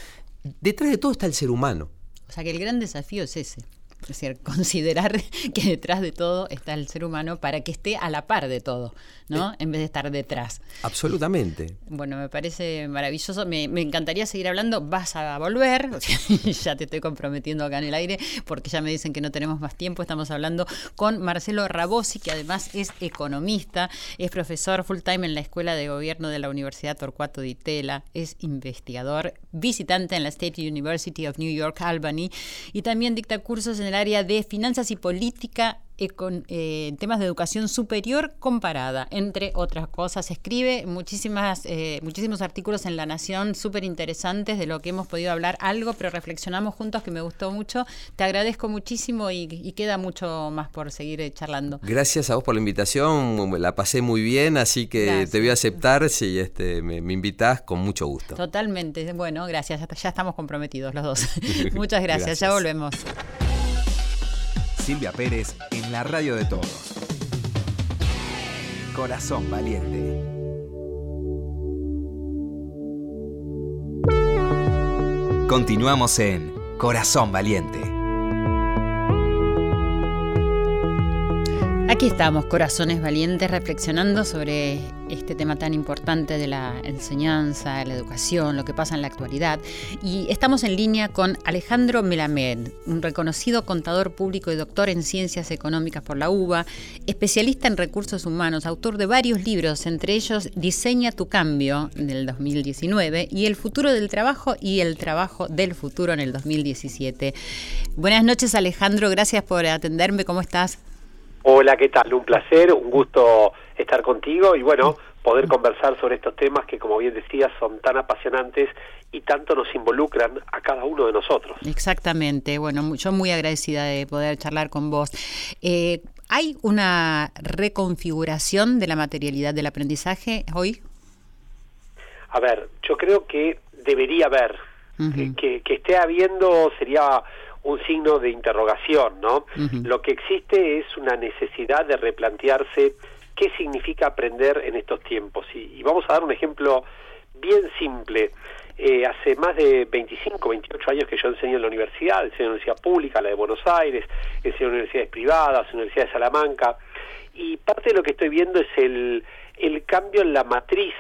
detrás de todo está el ser humano. O sea que el gran desafío es ese. Es decir, considerar que detrás de todo está el ser humano para que esté a la par de todo, ¿no? Eh, en vez de estar detrás. Absolutamente. Bueno, me parece maravilloso. Me, encantaría seguir hablando. Vas a volver. ya te estoy comprometiendo acá en el aire porque ya me dicen que no tenemos más tiempo. Estamos hablando con Marcelo Rabosi, que además es economista, es profesor full time en la Escuela de Gobierno de la Universidad Torcuato Di Tella, es investigador, visitante en la State University of New York, Albany, y también dicta cursos en el área de finanzas y política eh, en temas de educación superior comparada, entre otras cosas. Escribe muchísimas, eh, muchísimos artículos en La Nación súper interesantes de lo que hemos podido hablar algo, pero reflexionamos juntos que me gustó mucho. Te agradezco muchísimo y, queda mucho más por seguir eh, charlando. Gracias a vos por la invitación, la pasé muy bien, así que te voy a aceptar si este, me, me invitas con mucho gusto. Totalmente, bueno, gracias, ya, estamos comprometidos los dos. Muchas gracias, ya volvemos. Silvia Pérez en la radio de todos. Corazón valiente. Continuamos en Corazón Valiente. Estamos, corazones valientes, reflexionando sobre este tema tan importante de la enseñanza, la educación, lo que pasa en la actualidad. Y estamos en línea con Alejandro Melamed, un reconocido contador público y doctor en ciencias económicas por la UBA, especialista en recursos humanos, autor de varios libros, entre ellos Diseña tu cambio del 2019 y El futuro del trabajo y el trabajo del futuro en el 2017. Buenas noches Alejandro, gracias por atenderme, ¿cómo estás? Hola, ¿qué tal? Un placer, un gusto estar contigo y bueno, poder conversar sobre estos temas que, como bien decías, son tan apasionantes y tanto nos involucran a cada uno de nosotros. Exactamente, bueno, yo muy agradecida de poder charlar con vos. Eh, ¿Hay una reconfiguración de la materialidad del aprendizaje hoy? A ver, yo creo que debería haber, que, que esté habiendo sería un signo de interrogación, ¿no? Lo que existe es una necesidad de replantearse qué significa aprender en estos tiempos. Y, vamos a dar un ejemplo bien simple. Eh, hace más de 25, 28 años que yo enseño en la universidad, enseño en la universidad pública, la de Buenos Aires, enseño en universidades privadas, Universidad de Salamanca, y parte de lo que estoy viendo es el, el cambio en la matriz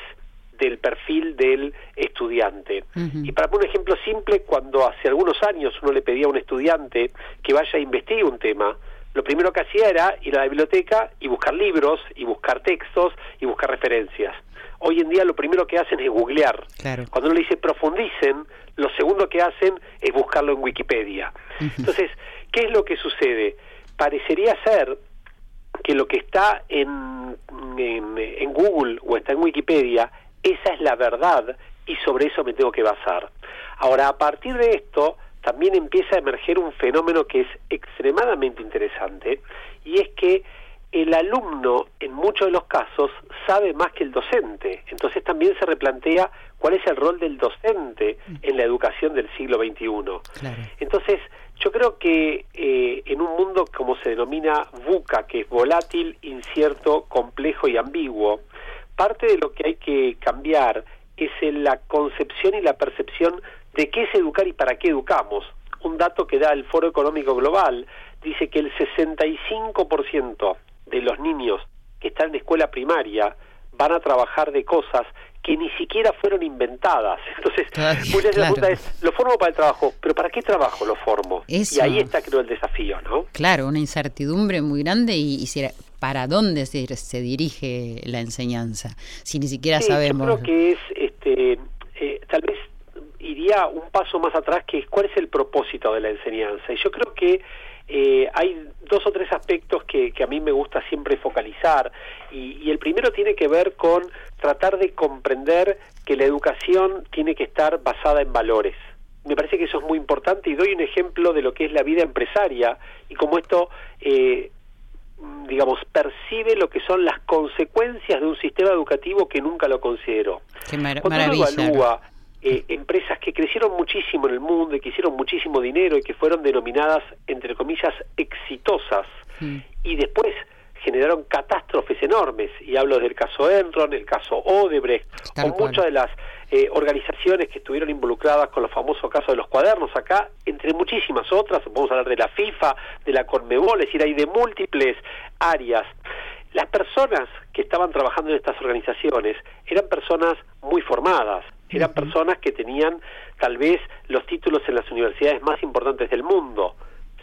del perfil del estudiante. Y para poner un ejemplo simple, cuando hace algunos años uno le pedía a un estudiante que vaya a investigar un tema, lo primero que hacía era ir a la biblioteca y buscar libros, y buscar textos, y buscar referencias. Hoy en día lo primero que hacen es googlear. Cuando uno le dice profundicen, lo segundo que hacen es buscarlo en Wikipedia. Entonces, ¿qué es lo que sucede? Parecería ser que lo que está en, en Google o está en Wikipedia esa es la verdad y sobre eso me tengo que basar. Ahora, a partir de esto, también empieza a emerger un fenómeno que es extremadamente interesante y es que el alumno en muchos de los casos sabe más que el docente. Entonces también se replantea cuál es el rol del docente en la educación del siglo XXI. Entonces, yo creo que eh, en un mundo como se denomina VUCA, que es volátil, incierto, complejo y ambiguo, parte de lo que hay que cambiar es en la concepción y la percepción de qué es educar y para qué educamos. Un dato que da el Foro Económico Global dice que el 65% de los niños que están en escuela primaria van a trabajar de cosas que ni siquiera fueron inventadas. Entonces, muchas la pregunta es, lo formo para el trabajo, pero ¿para qué trabajo lo formo? Y ahí está, creo, el desafío, ¿no? Claro, una incertidumbre muy grande y, para dónde se, se, dirige la enseñanza, si ni siquiera sabemos. Yo creo que es, este, eh, tal vez iría un paso más atrás, que es cuál es el propósito de la enseñanza. Y yo creo que eh, hay dos o tres aspectos que, a mí me gusta siempre focalizar y, el primero tiene que ver con tratar de comprender que la educación tiene que estar basada en valores. Me parece que eso es muy importante y doy un ejemplo de lo que es la vida empresaria y cómo esto, eh, digamos, percibe lo que son las consecuencias de un sistema educativo que nunca lo consideró. Qué maravilla. Eh, empresas que crecieron muchísimo en el mundo y que hicieron muchísimo dinero y que fueron denominadas, entre comillas, exitosas, mm. y después generaron catástrofes enormes, y hablo del caso Enron, el caso Odebrecht, o muchas de las eh, organizaciones que estuvieron involucradas con los famosos casos de los cuadernos acá, entre muchísimas otras, podemos hablar de la FIFA, de la Conmebol, es decir, hay de múltiples áreas. Las personas que estaban trabajando en estas organizaciones eran personas muy formadas, eran personas que tenían tal vez los títulos en las universidades más importantes del mundo.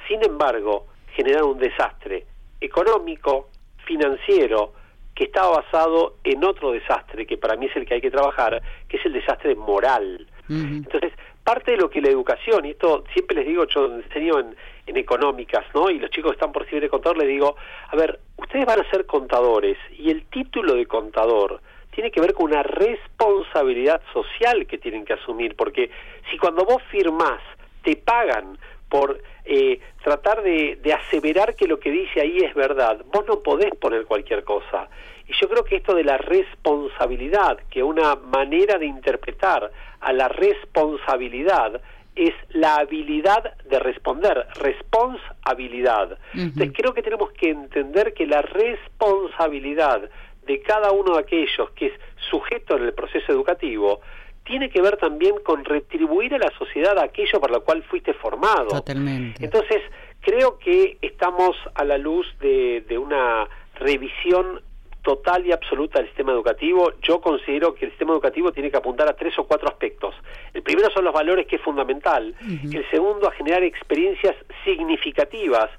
Sin embargo, generaron un desastre económico, financiero, que estaba basado en otro desastre, que para mí es el que hay que trabajar, que es el desastre moral. Entonces, parte de lo que la educación, y esto siempre les digo, yo enseño en, en económicas, ¿no? Y los chicos que están por recibir de contador, les digo, a ver, ustedes van a ser contadores, y el título de contador tiene que ver con una responsabilidad social que tienen que asumir, porque si cuando vos firmás te pagan por eh, tratar de, de, aseverar que lo que dice ahí es verdad, vos no podés poner cualquier cosa. Y yo creo que esto de la responsabilidad, que una manera de interpretar a la responsabilidad es la habilidad de responder, responsabilidad. Entonces creo que tenemos que entender que la responsabilidad de cada uno de aquellos que es sujeto en el proceso educativo tiene que ver también con retribuir a la sociedad aquello para lo cual fuiste formado. Totalmente. Entonces, creo que estamos a la luz de, de una revisión total y absoluta del sistema educativo. Yo considero que el sistema educativo tiene que apuntar a tres o cuatro aspectos. El primero son los valores, que es fundamental. El segundo, a generar experiencias significativas,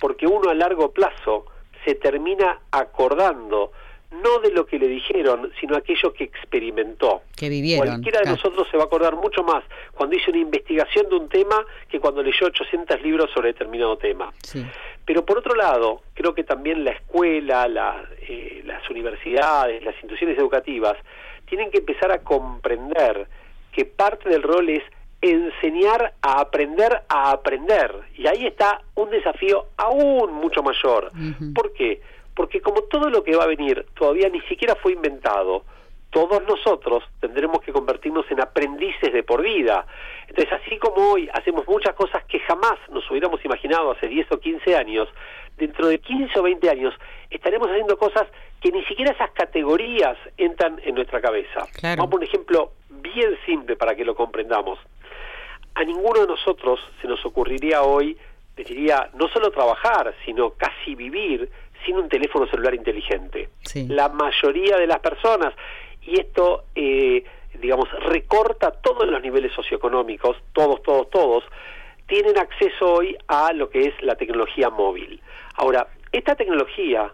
porque uno a largo plazo se termina acordando no de lo que le dijeron, sino aquello que experimentó. Que vivieron. Cualquiera de nosotros se va a acordar mucho más cuando hizo una investigación de un tema que cuando leyó 800 libros sobre determinado tema. Pero por otro lado, creo que también la escuela, la, eh, las universidades, las instituciones educativas, tienen que empezar a comprender que parte del rol es enseñar a aprender a aprender. Y ahí está un desafío aún mucho mayor. ¿Por qué? Porque como todo lo que va a venir todavía ni siquiera fue inventado, todos nosotros tendremos que convertirnos en aprendices de por vida. Entonces, así como hoy hacemos muchas cosas que jamás nos hubiéramos imaginado hace 10 o 15 años, dentro de 15 o 20 años estaremos haciendo cosas que ni siquiera esas categorías entran en nuestra cabeza. Vamos a un ejemplo bien simple para que lo comprendamos. A ninguno de nosotros se nos ocurriría hoy, diría, no solo trabajar, sino casi vivir sin un teléfono celular inteligente. La mayoría de las personas, y esto, eh, digamos, recorta todos los niveles socioeconómicos, todos, todos, todos, tienen acceso hoy a lo que es la tecnología móvil. Ahora, esta tecnología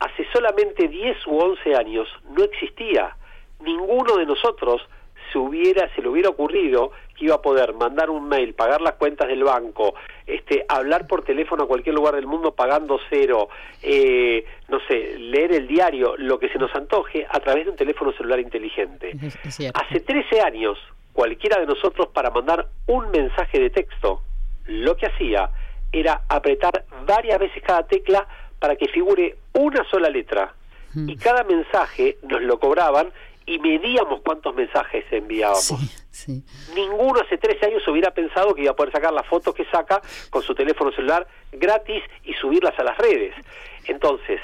hace solamente 10 u 11 años no existía. Ninguno de nosotros se hubiera se le hubiera ocurrido que iba a poder mandar un mail, pagar las cuentas del banco, este, hablar por teléfono a cualquier lugar del mundo pagando cero, eh, no sé, leer el diario, lo que se nos antoje a través de un teléfono celular inteligente. Hace 13 años, cualquiera de nosotros para mandar un mensaje de texto, lo que hacía era apretar varias veces cada tecla para que figure una sola letra. Y cada mensaje nos lo cobraban y medíamos cuántos mensajes enviábamos. Ninguno hace 13 años hubiera pensado que iba a poder sacar las fotos que saca con su teléfono celular gratis y subirlas a las redes. Entonces,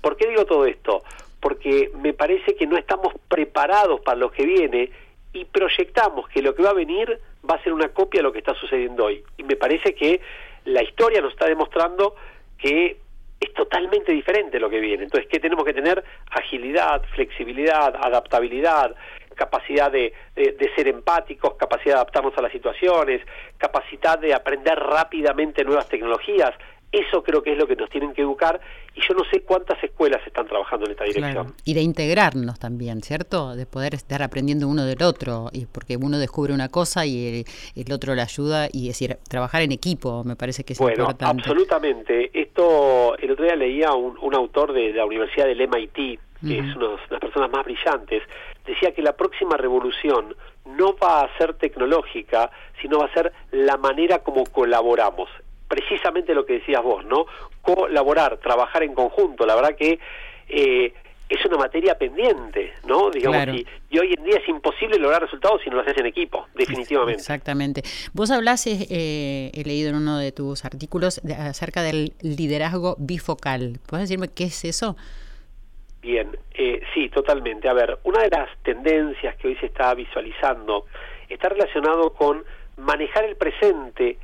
¿por qué digo todo esto? Porque me parece que no estamos preparados para lo que viene y proyectamos que lo que va a venir va a ser una copia de lo que está sucediendo hoy. Y me parece que la historia nos está demostrando que es totalmente diferente lo que viene. Entonces, ¿qué tenemos que tener? Agilidad, flexibilidad, adaptabilidad, capacidad de, de, ser empáticos, capacidad de adaptarnos a las situaciones, capacidad de aprender rápidamente nuevas tecnologías. Eso creo que es lo que nos tienen que educar y yo no sé cuántas escuelas están trabajando en esta dirección. Y de integrarnos también, ¿cierto? De poder estar aprendiendo uno del otro, y porque uno descubre una cosa y el, otro le ayuda y decir, trabajar en equipo me parece que es bueno, importante. absolutamente. Esto, el otro día leía un, un autor de, la Universidad del MIT, que es una de las personas más brillantes, decía que la próxima revolución no va a ser tecnológica, sino va a ser la manera como colaboramos precisamente lo que decías vos, ¿no? Colaborar, trabajar en conjunto. La verdad que eh, es una materia pendiente, ¿no? Digamos, y, hoy en día es imposible lograr resultados si no lo haces en equipo, definitivamente. Exactamente. Vos hablás, eh, he leído en uno de tus artículos, acerca del liderazgo bifocal. ¿Puedes decirme qué es eso? Bien, eh, sí, totalmente. A ver, una de las tendencias que hoy se está visualizando está relacionado con manejar el presente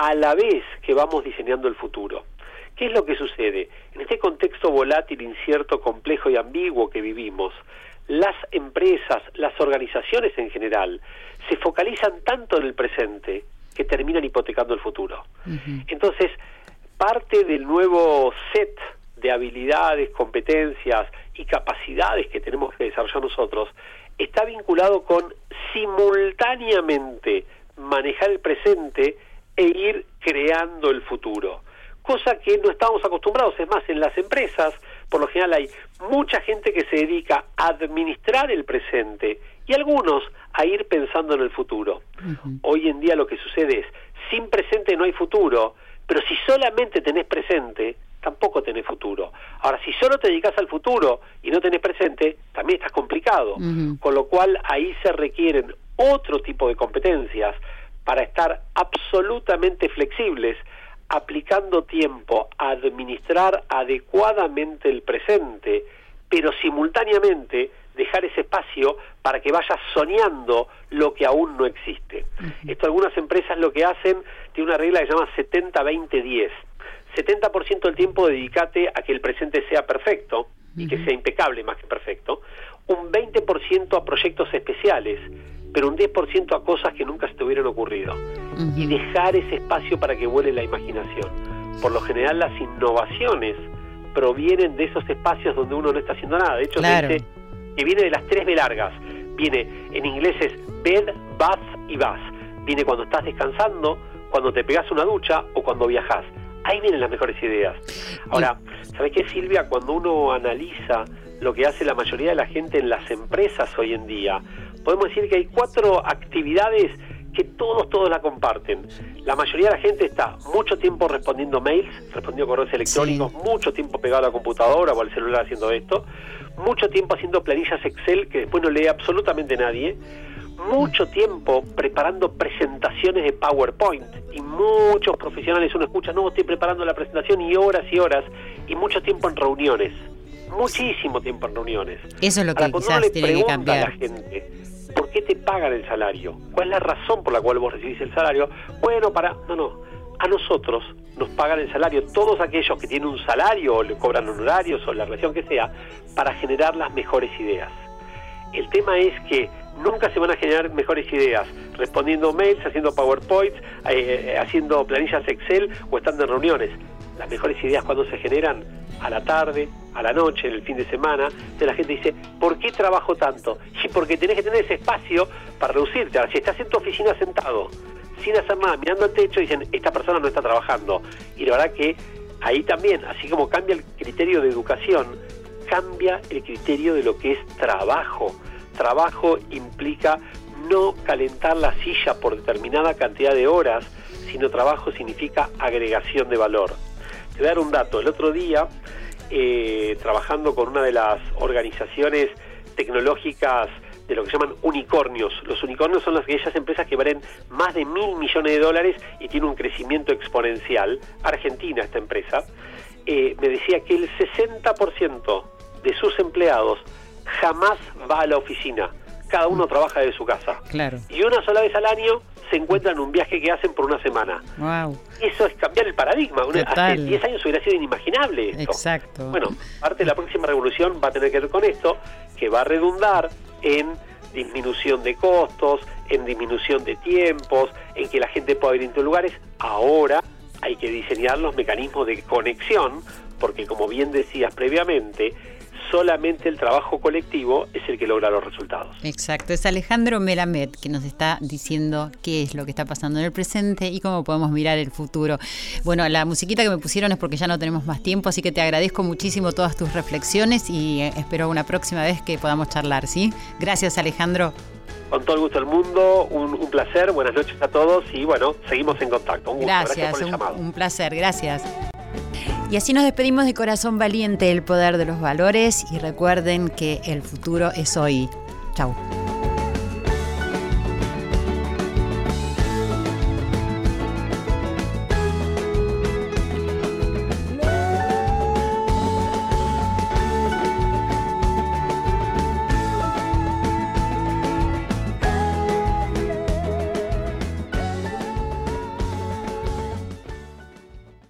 a la vez que vamos diseñando el futuro. ¿Qué es lo que sucede? En este contexto volátil, incierto, complejo y ambiguo que vivimos, las empresas, las organizaciones en general, se focalizan tanto en el presente que terminan hipotecando el futuro. Entonces, parte del nuevo set de habilidades, competencias y capacidades que tenemos que desarrollar nosotros está vinculado con simultáneamente manejar el presente e ir creando el futuro. Cosa que no estamos acostumbrados, es más, en las empresas, por lo general hay mucha gente que se dedica a administrar el presente y algunos a ir pensando en el futuro. Hoy en día lo que sucede es, sin presente no hay futuro, pero si solamente tenés presente, tampoco tenés futuro. Ahora, si solo te dedicas al futuro y no tenés presente, también estás complicado. Con lo cual ahí se requieren otro tipo de competencias para estar absolutamente flexibles, aplicando tiempo a administrar adecuadamente el presente, pero simultáneamente dejar ese espacio para que vayas soñando lo que aún no existe. Esto algunas empresas lo que hacen, tiene una regla que se llama 70-20-10. 70% del tiempo dedícate a que el presente sea perfecto y que sea impecable más que perfecto. Un 20% a proyectos especiales pero un 10% a cosas que nunca se te hubieran ocurrido. Y dejar ese espacio para que vuele la imaginación. Por lo general las innovaciones provienen de esos espacios donde uno no está haciendo nada. De hecho, que viene de las tres B largas. Viene, en inglés es bed, bath y bath. Viene cuando estás descansando, cuando te pegas una ducha o cuando viajas. Ahí vienen las mejores ideas. Ahora, ¿sabes qué, Silvia? Cuando uno analiza lo que hace la mayoría de la gente en las empresas hoy en día, podemos decir que hay cuatro actividades que todos, todos la comparten. La mayoría de la gente está mucho tiempo respondiendo mails, respondiendo correos electrónicos, mucho tiempo pegado a la computadora o al celular haciendo esto, mucho tiempo haciendo planillas Excel que después no lee absolutamente nadie, mucho tiempo preparando presentaciones de PowerPoint y muchos profesionales uno escucha, no, estoy preparando la presentación y horas y horas y mucho tiempo en reuniones, muchísimo tiempo en reuniones. Eso es lo que quizás tiene que cambiar. A la gente, ¿por qué te pagan el salario? ¿Cuál es la razón por la cual vos recibís el salario? Bueno, para, no, no, a nosotros nos pagan el salario, todos aquellos que tienen un salario o le cobran honorarios o la relación que sea, para generar las mejores ideas. El tema es que nunca se van a generar mejores ideas respondiendo mails, haciendo PowerPoints, eh, eh, haciendo planillas Excel o estando en reuniones. Las mejores ideas cuando se generan a la tarde, a la noche, en el fin de semana, de la gente dice, ¿por qué trabajo tanto? Y porque tenés que tener ese espacio para reducirte. Ahora, si estás en tu oficina sentado, sin hacer nada, mirando al techo, dicen, esta persona no está trabajando. Y la verdad que ahí también, así como cambia el criterio de educación, cambia el criterio de lo que es trabajo. Trabajo implica no calentar la silla por determinada cantidad de horas, sino trabajo significa agregación de valor. Te voy dar un dato. El otro día, eh, trabajando con una de las organizaciones tecnológicas de lo que se llaman unicornios. Los unicornios son las, aquellas empresas que valen más de mil millones de dólares y tienen un crecimiento exponencial. Argentina, esta empresa, eh, me decía que el 60% de sus empleados jamás va a la oficina. Cada uno trabaja desde su casa. Claro. Y una sola vez al año se encuentran en un viaje que hacen por una semana. Wow. Eso es cambiar el paradigma. Hace 10 años hubiera sido inimaginable esto. Exacto. Bueno, parte de la próxima revolución va a tener que ver con esto, que va a redundar en disminución de costos, en disminución de tiempos, en que la gente pueda ir a lugares. Ahora hay que diseñar los mecanismos de conexión, porque como bien decías previamente, solamente el trabajo colectivo es el que logra los resultados. Exacto, es Alejandro Melamed que nos está diciendo qué es lo que está pasando en el presente y cómo podemos mirar el futuro. Bueno, la musiquita que me pusieron es porque ya no tenemos más tiempo, así que te agradezco muchísimo todas tus reflexiones y eh, espero una próxima vez que podamos charlar, ¿sí? Gracias Alejandro. Con todo el gusto del mundo, un, placer, buenas noches a todos y bueno, seguimos en contacto. Un gracias, un placer, gracias. Y así nos despedimos de Corazón Valiente, el poder de los valores y recuerden que el futuro es hoy. Chau.